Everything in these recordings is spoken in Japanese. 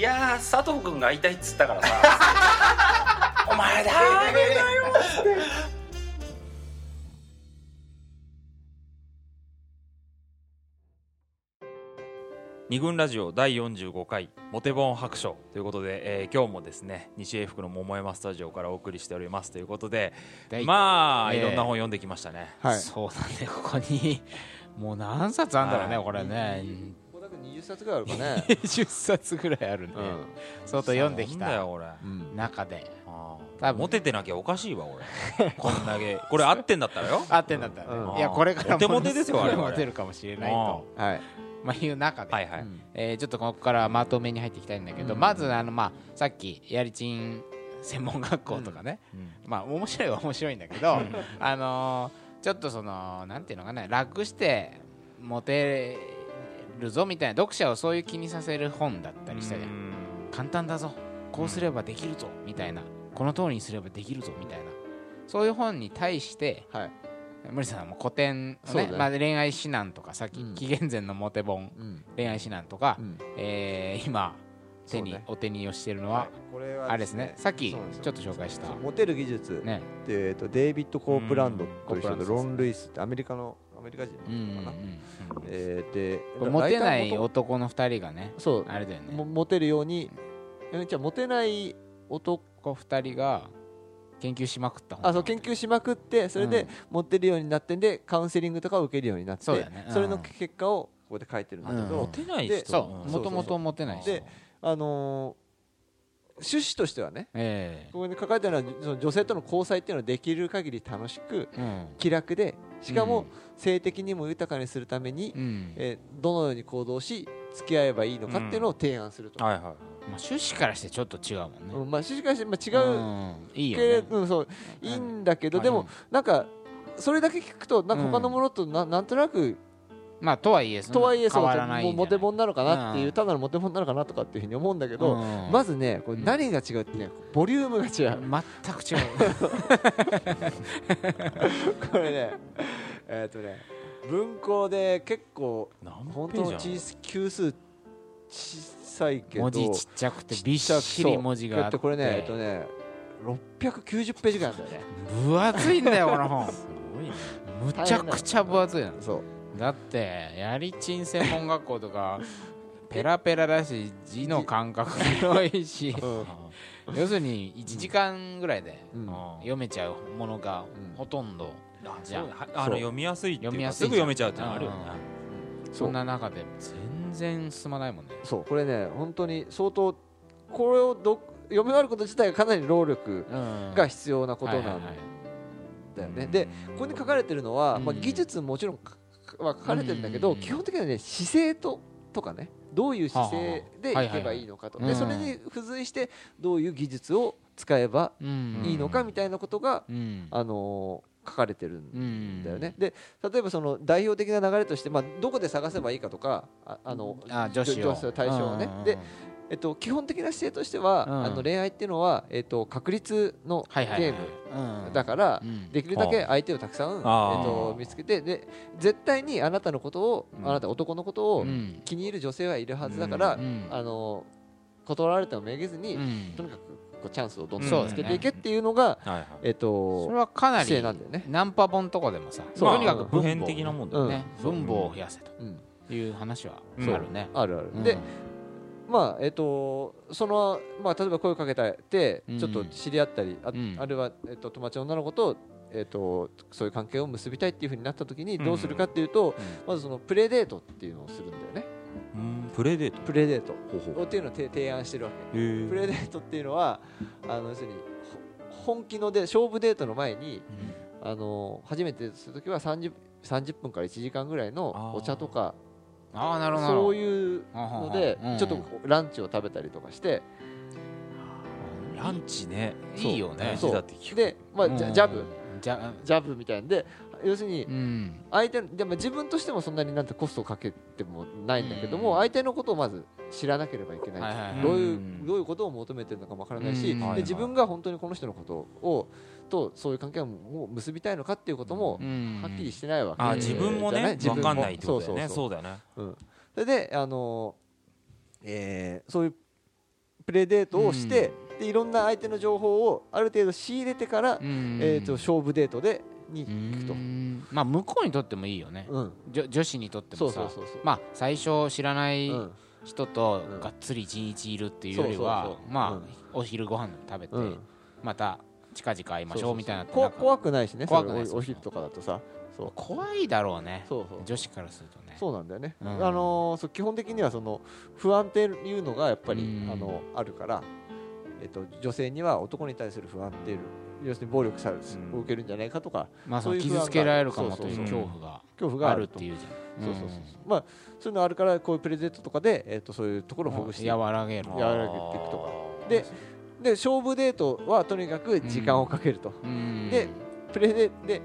いやー佐藤君が会いたいっつったからさ。お前ダメだ。よ二軍ラジオ第45回モテボン白書ということで、えー今日もですね西英福の桃山スタジオからお送りしておりますということででまあ、えーいろんな本読んできましたね。はい。そうだねここにもう何冊あんだろうね、はい。これね。ここだけ20冊ぐらいあるかね。10冊ぐらいあるね、相当読んできた中で。あ多分。ーモテてなきゃおかしいわ俺。こんだけ。これ合ってんだったらよ。合ってんだったらね、うん。いやこれからモテモテですよもの我々モテるかもしれないとはい。まあいう中で、はいはい、うん。えーちょっとここからまとめに入っていきたいんだけど、うん。まずあの、まあ、さっきやりちん専門学校とかね、うん。まあ面白いは面白いんだけどあのーちょっとそのなんていうのかな楽してモテるぞみたいな読者をそういう気にさせる本だったりしたじゃん。うん。簡単だぞ。こうすればできるぞ。みたいな。この通りにすればできるぞみたいな。そういう本に対してはい。森さんも古典そうだね。まあ、恋愛指南とかさっきうん。紀元前のモテ本うん。恋愛指南とか、うん。えー今手に、そうね。お手にをしてるのは、これはあれですね。さっきちそうなんですよ。ょっと紹介した。モテる技術ねでえっとデイビッド・コープランドという人うん。コープランドでロン・ルイスってアメリカのアメリカ人うんうんの人かなうん。えーでモテない男の二人がねそう。あれだよね。もモテるようにえじゃあモテない男こう二人が研究しまくった本あそう研究しまくってそれでうん。モテるようになってんでカウンセリングとかを受けるようになってそうだよね。うん。それの結果をここで書いてるんだけうん。どモテないで人もともとモテないしであのー趣旨としてはねえここに書かれてあるのはその女性との交際っていうのはできる限り楽しくえうん。気楽でしかもうん。性的にも豊かにするために、うん。えーどのように行動し付き合えばいいのかっていうのを提案すると、はいはいまあ、趣旨からしてちょっと違うもんね、うんまあ、しかし、まあ、違う。うん。いいよね。うん、そう。い。いんだけど、うんでもなんかそれだけ聞くとなんか他のものとな,、なんとなくまあとはいえとはいえそうもうモテ本なのかなっていう、うん。ただのモテ本なのかなとかっていうふうに思うんだけど、うん。まずねこれ何が違うってねボリュームが違う。全く違う。これねえっとね文庫で結構何本当の？小さ級数小さいけど文字ちっちゃくてびっしり文字があって。これねえっとね690ページぐらいなんだよね。分厚いんだよこの本。すごいね。むちゃくちゃ分厚いの。そうだってやりちん専門学校とか ペラペラだし字の感覚広いしうん。要するに1時間ぐらいでうん。読めちゃうものがうん。ほとんどあじゃあ。の読みやすいっていうかすぐ読めちゃうってのあるよね。そんな中で全然進まないもんね。そう。これね本当に相当これをど読み終わること自体がかなり労力うん。が必要なことなんだよね、でここに書かれてるのは、うん。まあ、技術ももちろんかは書かれてるんだけど、うん。基本的にはね姿勢ととかねどういう姿勢でいけばいいのかと、でそれに付随してどういう技術を使えばうん。いいのかみたいなことが、うん。あのー書かれてるうんんだよね、で例えばその代表的な流れとして、まあ、どこで探せばいいかとかああのあ女子を。女子の対象をね、でえっと、基本的な姿勢としては、うん。あの恋愛っていうのは、えっと、確率のゲはいはいはい。ームうん。だから、うん。できるだけ相手をたくさん、えっと、見つけてで絶対にあなたのことを、うん。あなた男のことをうん。気に入る女性はいるはずだから、うん。あの断られてもめげずに、うん。とにかくこうチャンスをどんどん見つけていけっていうのが、えっとそれはかなり姿勢なんだよね。ナンパ本とかでもさそう。とにかく普遍的なもんだようんねね分母を増やせとうんいう話はう。んあるね。あるある、うん。でまあえっとそのまあ例えば声をかけてうん。ちょっと知り合ったり、あうん。あるいはえっと友達の女の子とえっとそういう関係を結びたいっていうふうになった時にどうするかっていうと、まずそのプレデートっていうのをするんだよね。うん。プレデート。プレデート。っていうのを提提案してるわけ。プレデートっていうのはあの要するにほ本気ので勝負デートの前にあの初めてする時は 30, 30分から1時間ぐらいのお茶とかああなるほどそういうのでうんちょっとランチを食べたりとかして。ランチねいいよねで、まあ、ジャジャブ。ジャブみたいなんで要するにうん。相手でも自分としてもそんなになんてコストをかけてもないんだけどもうん。相手のことをまず知らなければいけないどういううん。どういうことを求めてるのかもわからないしで自分が本当にこの人のことをとそういう関係を結びたいのかっていうこともうん。はっきりしてないわけあ自分もね自分かんないってことだよね。そうだよね。そうそれであのーえーそういうプレデートをして、でいろんな相手の情報をある程度仕入れてから、うん。えー、と勝負デートでにう行くと、ん。まあ向こうにとってもいいよね。うん、女女子にとってもさ。まあ最初知らないうん人とうん。がっつり一日いるっていうよりはまあお昼ご飯食べてうん、また近々会いましょうみたいな。こ怖くないしね怖くないおお昼とかだとさ。そう。怖いだろうね。そうそう。女子からするとね。そうなんだよね、うん。あのーそう基本的にはその不安っていうのがやっぱり、うん。あのあるから、えっと、女性には男に対する不安っていう要するに暴力されうん。を受けるんじゃないかとかまあそういう傷つけられるかもという恐怖が恐怖があるっていうじゃん。そうそうそうそう。まあそういうのあるからこういうプレゼントとかで、えっと、そういうところをほぐして和らげる。和らげていくとか。でで勝負デートはとにかく時間をかけると、うん。でプレデで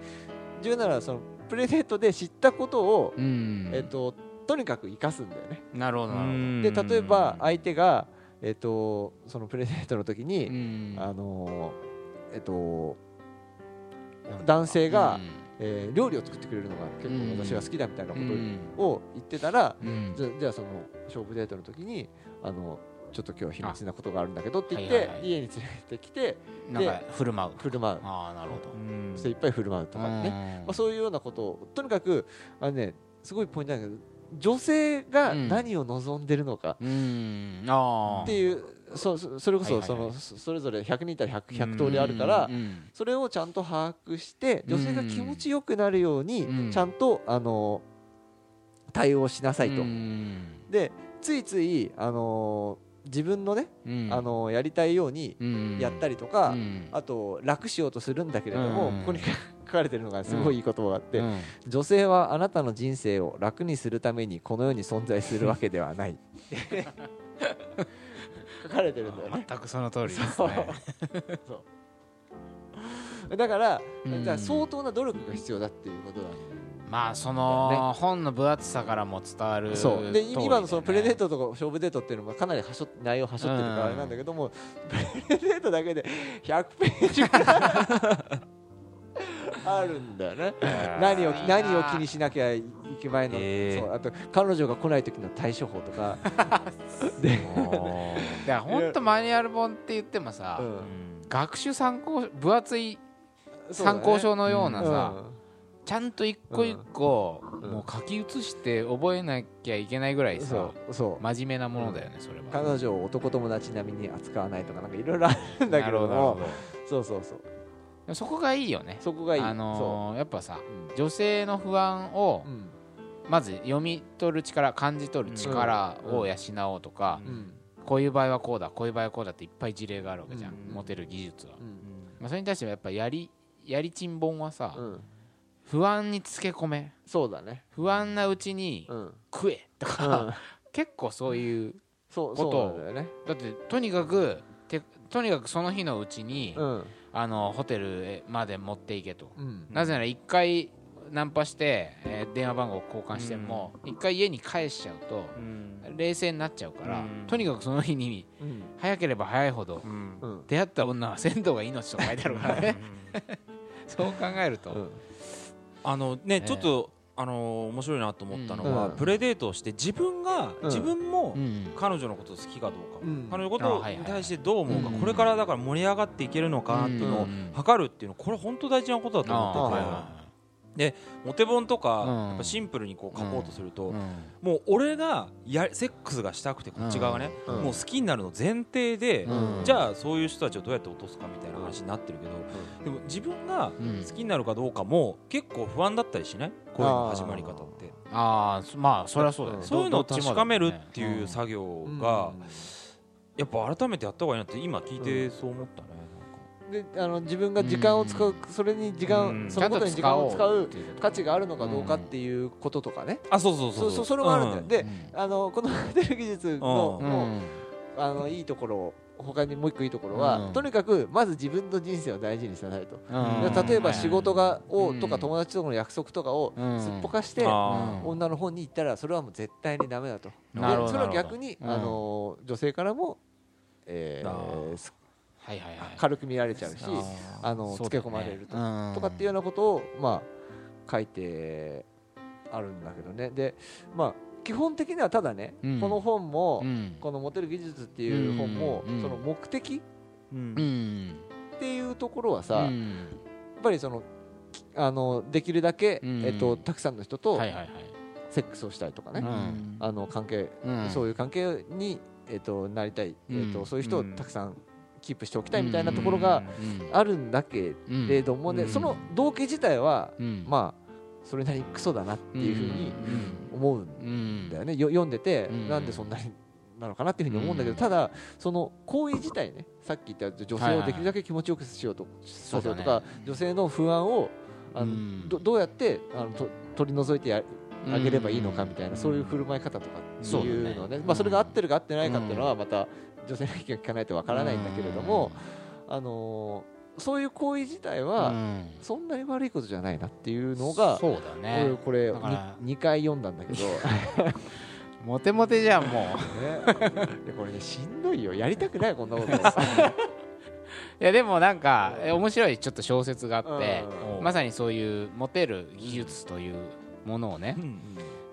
重要なのはそのプレデートで知ったことを、うん。えっと、とにかく生かすんだよね。なるほどで例えば相手が、えっと、そのプレゼントの時に、うん。あのーえっと男性が、えー料理を作ってくれるのが結うん。構私が好きだみたいなこうん。とを言ってたら、じゃあその勝負デートの時にあのちょっと今日は秘密なことがあるんだけどって言って、はいはいはい。家に連れてきてなんか振る舞う。振る舞う。ああなるほど。そしていっぱい振る舞うとかね、まあ、そういうようなことをとにかくあのねすごいポイントだけど女性が何を望んでるのかうん。っていう、そそそれこそそはいはいはい。のそそれぞれ100人いたら 100, 100通りあるから、うん。それをちゃんと把握して女性が気持ちよくなるようにうん。ちゃんとあの対応しなさいと。うん。でついついあの自分のねうん。あのやりたいようにうん。やったりとか、うん。あと楽しようとするんだけれども、うん。ここに書かれてるのがすごいいい言葉があって、うん。女性はあなたの人生を楽にするためにこの世に存在するわけではない。書かれてるんだよね。全くその通りですそう。ねだから,、うん。相当な努力が必要だっていうことなんだよまあその本の分厚さからも伝わるそう。で今のそのプレデートとか勝負デートっていうのもかなりはしょ内容はしょってるからあれなんだけども、プレデートだけで100ページあるんだよね何を何を気にしなきゃいけないの、へー。そう。あと彼女が来ない時の対処法とか、で、いや本当マニュアル本って言ってもさ、うん。学習参考分厚い参考書のようなさ、うんちゃんと一個一個、うん。もう書き写して覚えなきゃいけないぐらいさそうそう。真面目なものだよね、それは。彼女を男友達並みに扱わないとかなんかいろいろあるんだけども。そうそうそう。そこがいいよね。そこがいい、あのーやっぱさ女性の不安をまず読み取る力感じ取る力を養おうとか、うん。こういう場合はこうだこういう場合はこうだっていっぱい事例があるわけじゃん、うん。持てる技術は、うん。まあ、それに対してはやっぱやりやりちん本はさ、うん不安につけ込め。そうだね。不安なうちにうん。食えとうか、ん。結構そういうそうこと。そうなんだよね。だってとにかくてとにかくその日のうちに、うん。あのホテルまで持っていけと、うん。なぜなら1回ナンパして、えー電話番号交換しても、1回家に返しちゃうと冷静になっちゃうから、うん。とにかくその日にうん。早ければ早いほど出会った女は鮮度が命と書いてあるからね。そう考えると、うんあのねえちょっとあの面白いなと思ったのはうん。プレデートをして自分がうん。自分もうん。彼女のこと好きかどうかうん。彼女のことに対してどう思うかうん。これからだから盛り上がっていけるのかなっていうのをうん。測るっていうのこれ本当大事なことだとあ思っててーはいはモテ本とかうん。やっぱシンプルにこう書こうとするというん。もう俺がやセックスがしたくてこっち側がねうん。もう好きになるの前提でうん。じゃあそういう人たちをどうやって落とすかみたいな話になってるけどでも自分がうん。好きになるかどうかも結構不安だったりしない？こういうの始まり方って。ああそまあそりゃそうだよね。そういうのを確かめるっていう作業がやっぱ改めてやった方がいいなって今聞いてそう思ったねであの自分が時間を使うそれに時間うん。そのことに時間を使う価値があるのかどうかっていうこととかね。あそうそうそうそう。そうそれもあるんだよ。うでうんあのこのモデル技術のうん。もうあのいいところ他にもう一個いいところは、うん。とにかくまず自分の人生を大事にしなさいと、例えば仕事がを、うん。とか友達との約束とかをうん。すっぽかして、女の方に行ったらそれはもう絶対にダメだと。でそれは逆に、うん。あの女性からも、えーあーすはいはいはい。軽く見られちゃうしあのつけ込まれるとうん。とかっていうようなことを、まあ、書いてあるんだけどね。で、まあ、基本的にはただね、うん。この本も、うん。この「モテる技術」っていう本も、うんその目的っていうところはさ、やっうんぱりそのきあのできるだけ、うん。えっと、たくさんの人とはいはいはい。セックスをしたいとかね、うん。あの関係、うん。そういう関係に、えっと、なりたい、えっと、うんそういう人をうん。たくさんキープしておきたいみたいなところがあるんだけうんれどもね、うんその動機自体は、うん。まあそれなりにクソだなっていうふうに思うんうん。だよね。よ読んでて、うん。なんでそんなになのかなっていうふうに思うんだけど、うん。ただその行為自体ねさっき言った女性をできるだけ気持ちよくしようと、させようとか、女性の不安をあの、うん。どどうやってあのと取り除いてやあげればいいのかみたいな、うん。そういう振る舞い方とかっていうのはねまあ、それが合ってるか合ってないかっていうのはまた女性の意見を聞かないとわからないんだけれども、あのーそういう行為自体うはん。そんなに悪いことじゃないなっていうのが、そうだ俺ねこれだから2回読んだんだけど。モテモテじゃんもう。ね、これねしんどいよ。やりたくないこんなこと。いやでもなんかえ面白いちょっと小説があってうん。まさにそういうモテる技術というものをねうん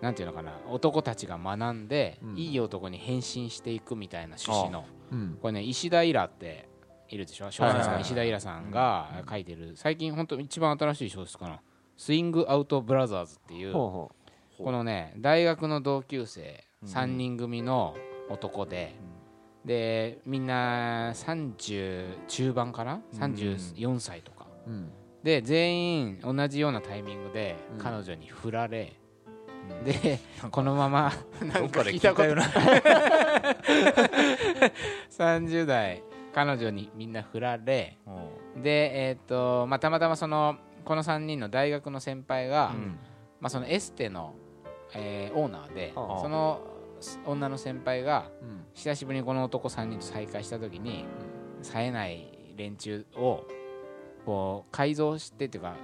なんていうのかな男たちが学んでうん。いい男に変身していくみたいな趣旨の。うん。これね石田イラっているでしょ？小説家石田イラさんが書いてる。最近本当一番新しい小説かなスイングアウトブラザーズっていうこのね大学の同級生うん。3人組の男で、でみんな30中盤かな？うん。34歳とか、う、うん。で全員同じようなタイミングでうん。彼女に振られ、うんでこのままなんか聞いたこと。な。30代彼女にみんな振られうん。でえっ、とまあたまたまそのこの3人の大学の先輩が、うん。まあ、そのエステの、えーオーナーでその女の先輩がうん。久しぶりにこの男3人と再会した時に冴えない連中をこう改造してっていうか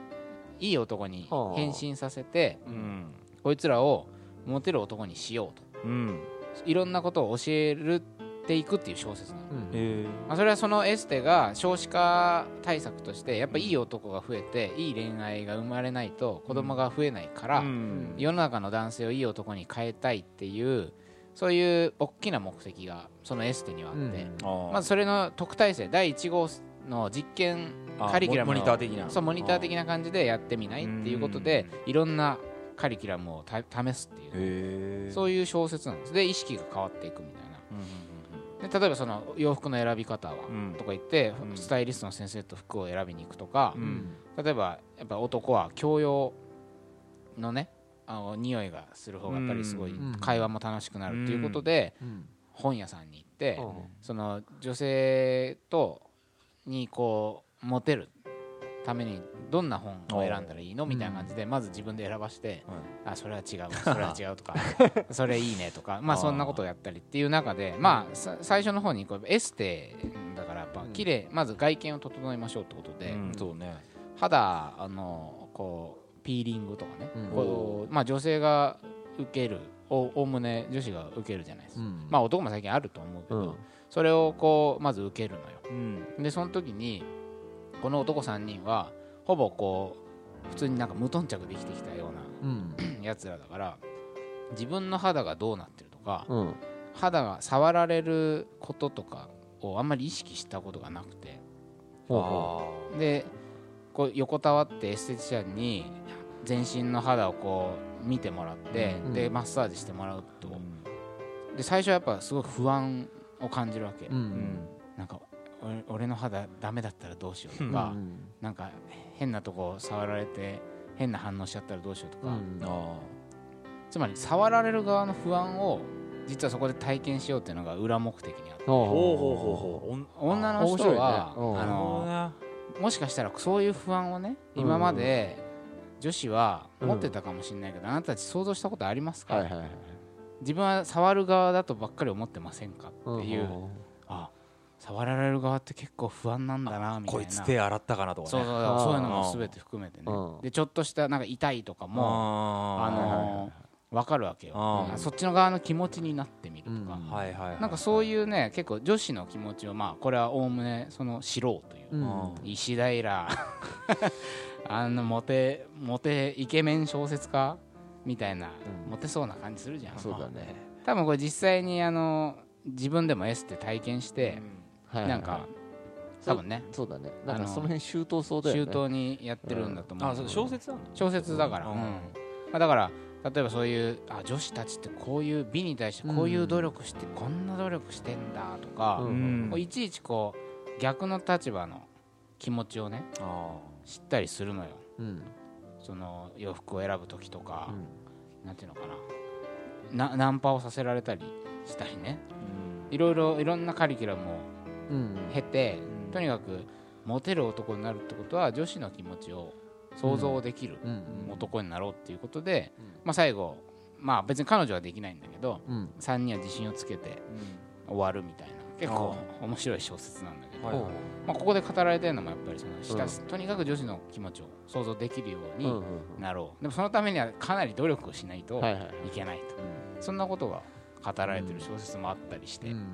いい男にはあ。変身させてうんこいつらをモテる男にしようと。うん。いろんなことを教えるっていくっていう小説なの、うん。えまあ、それはそのエステが少子化対策としてやっぱいい男が増えていい恋愛が生まれないと子供が増えないから、うん。世の中の男性をいい男に変えたいっていうそういう大きな目的がそのエステにはあって、うん。まずそれの特待生第1号の実験あカリキュラムモニター的な。そうモニター的な感じでやってみないっていうことでいろんなカリキュラムをた試すっていう。そういう小説なんです。で意識が変わっていくみたいな。で例えばその洋服の選び方はうん。とか言ってうん。スタイリストの先生と服を選びに行くとかううん。ん例えばやっぱ男は教養のねあの匂いがする方がやっぱりすごいうん。会話も楽しくなるっていうことでうん。本屋さんに行ってうん。その女性とにこうモテるためにどんな本を選んだらいいのみたいな感じでまず自分で選ばしてあそれは違う それは違うとか それいいねとかまあそんなことをやったりっていう中でまあさ最初の方にこうエステだからやっぱ綺麗まず外見を整えましょうってことでうん。そうね。肌あのこうピーリングとかねうん。こうまあ女性が受けるおおおむね女子が受けるじゃないですか。うん。まあ男も最近あると思うけどうん。それをこうまず受けるのよ。うん。でその時にこの男3人はほぼこう普通になんか無頓着で生きてきたよううん。なやつらだから自分の肌がどうなってるとかうん。肌が触られることとかをあんまり意識したことがなくて。でこう横たわってエステティシャンに全身の肌をこう見てもらって、うん。でマッサージしてもらうと。ーうん。で最初はやっぱすごい不安を感じるわけ、ううんん。なんか俺俺の肌ダメだったらどうしようとうか、ん。なんか変なとこ触られて変な反応しちゃったらどうしようとか、うん。あつまり触られる側の不安を実はそこで体験しようっていうのが裏目的にあって。ほう。ーほうほうほうほう。女の人は、ね。うん。あのもしかしたらそういう不安をねうん。今まで女子は持ってたかもしれないけど、あなたたち想像したことありますか、はいはいはい自分は触る側だとばっかり思ってませんかっていう、ん。あ触られる側って結構不安なんだなみたいな。こいつ手洗ったかなとかね。そうそうあーそういうのも全て含めてね。うん。でちょっとしたなんか痛いとかもああのー分かるわけよ。そっちの側の気持ちになってみるとか、なんかそういうね結構女子の気持ちをまあこれはおおむねその知ろうという、うん。石平。あのモテモテイケメン小説家みたいな、うん。モテそうな感じするじゃん。そうだね。多分これ実際にあの自分でもエステ体験して、はいはいなんか多分ね。そうだね。なんあのかその辺周到そうだよね。周到にやってるんだと思う、あそう小説なの小説だから、ううん。んまあ、だから例えばそういうあ女子たちってこういう美に対してこういう努力して、こんな努力してんだとか、うん。こういちいちこう逆の立場の気持ちをねあ知ったりするのよ。うん。その洋服を選ぶ時とかう、ん。なんていうのかな。なナンパをさせられたりしたりね。ーいろいろいろんなカリキュラムをうん経て、うん。とにかくモテる男になるってことは女子の気持ちを想像できるうん男になろうっていうことで、うんまあ、最後まあ別に彼女はできないんだけどうん。3人は自信をつけて終わるみたいな結構面白い小説なんだけど、はいはいまあ、ここで語られてるのもやっぱりその下、うん。とにかく女子の気持ちを想像できるようにうんうんなろう、でもそのためにはかなり努力をしないとはいはいい。けないと、そんなことが語られてる小説もあったりして、うん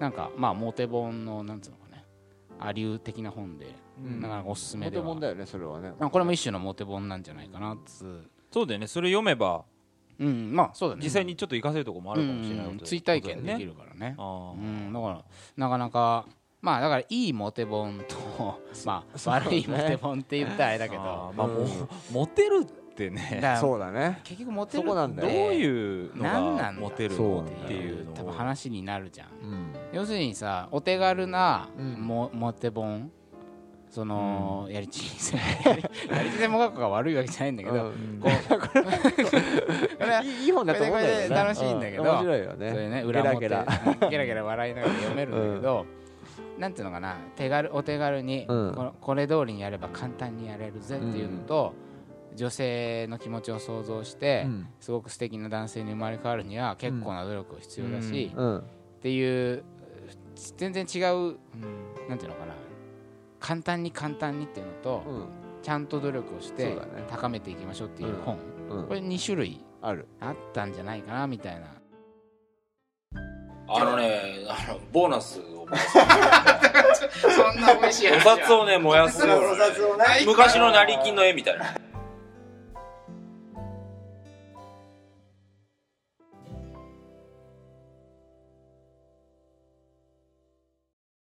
なんかまあモテ本のなんつうのかね。アリュー的な本で、うん。なかなかおすすめモでは。テもんだよねそれはね。まあこれも一種のモテ本なんじゃないかなっつうそうだよねそれ読めばうんまあそうだね。実際にちょっと活かせるところもあるかもしれないうん追体験できるるからね。あーうんだからなかなかまあだからいいモテ本と まあ 悪いモテ本って言ったらあれだけあどーまあもうモテるってね。そうだね。結局モテる。なんだよ。どういうの何なんだがモテるの？っていう。のを多分話になるじゃん。うん。要するにさお手軽なうん。モ,、モテ本。その、やりちせ やりち専門学校が悪いわけじゃないんだけど、うん。こうこれはいいいい本だと思うんだよ楽しいんだけどう面白いよそういうねね裏表ゲラゲラ。笑いながら読めるんだけど、なんていうのかな。手軽お手軽に、うん。このこれ通りにやれば簡単にやれるぜっていうのと、女性の気持ちを想像して、うん。すごく素敵な男性に生まれ変わるには結構な努力が必要だし、っうん。ていう全然違ううんなんていうのかな。簡単に簡単にっていうのと、うん。ちゃんと努力をして高めていきましょうっていう本、うん。これ2種類ある。あったんじゃないかなみたいな。あのね、あの、ボーナスを、そんな美味しいお札をね、燃やす。をね。昔の成金の絵みたいな。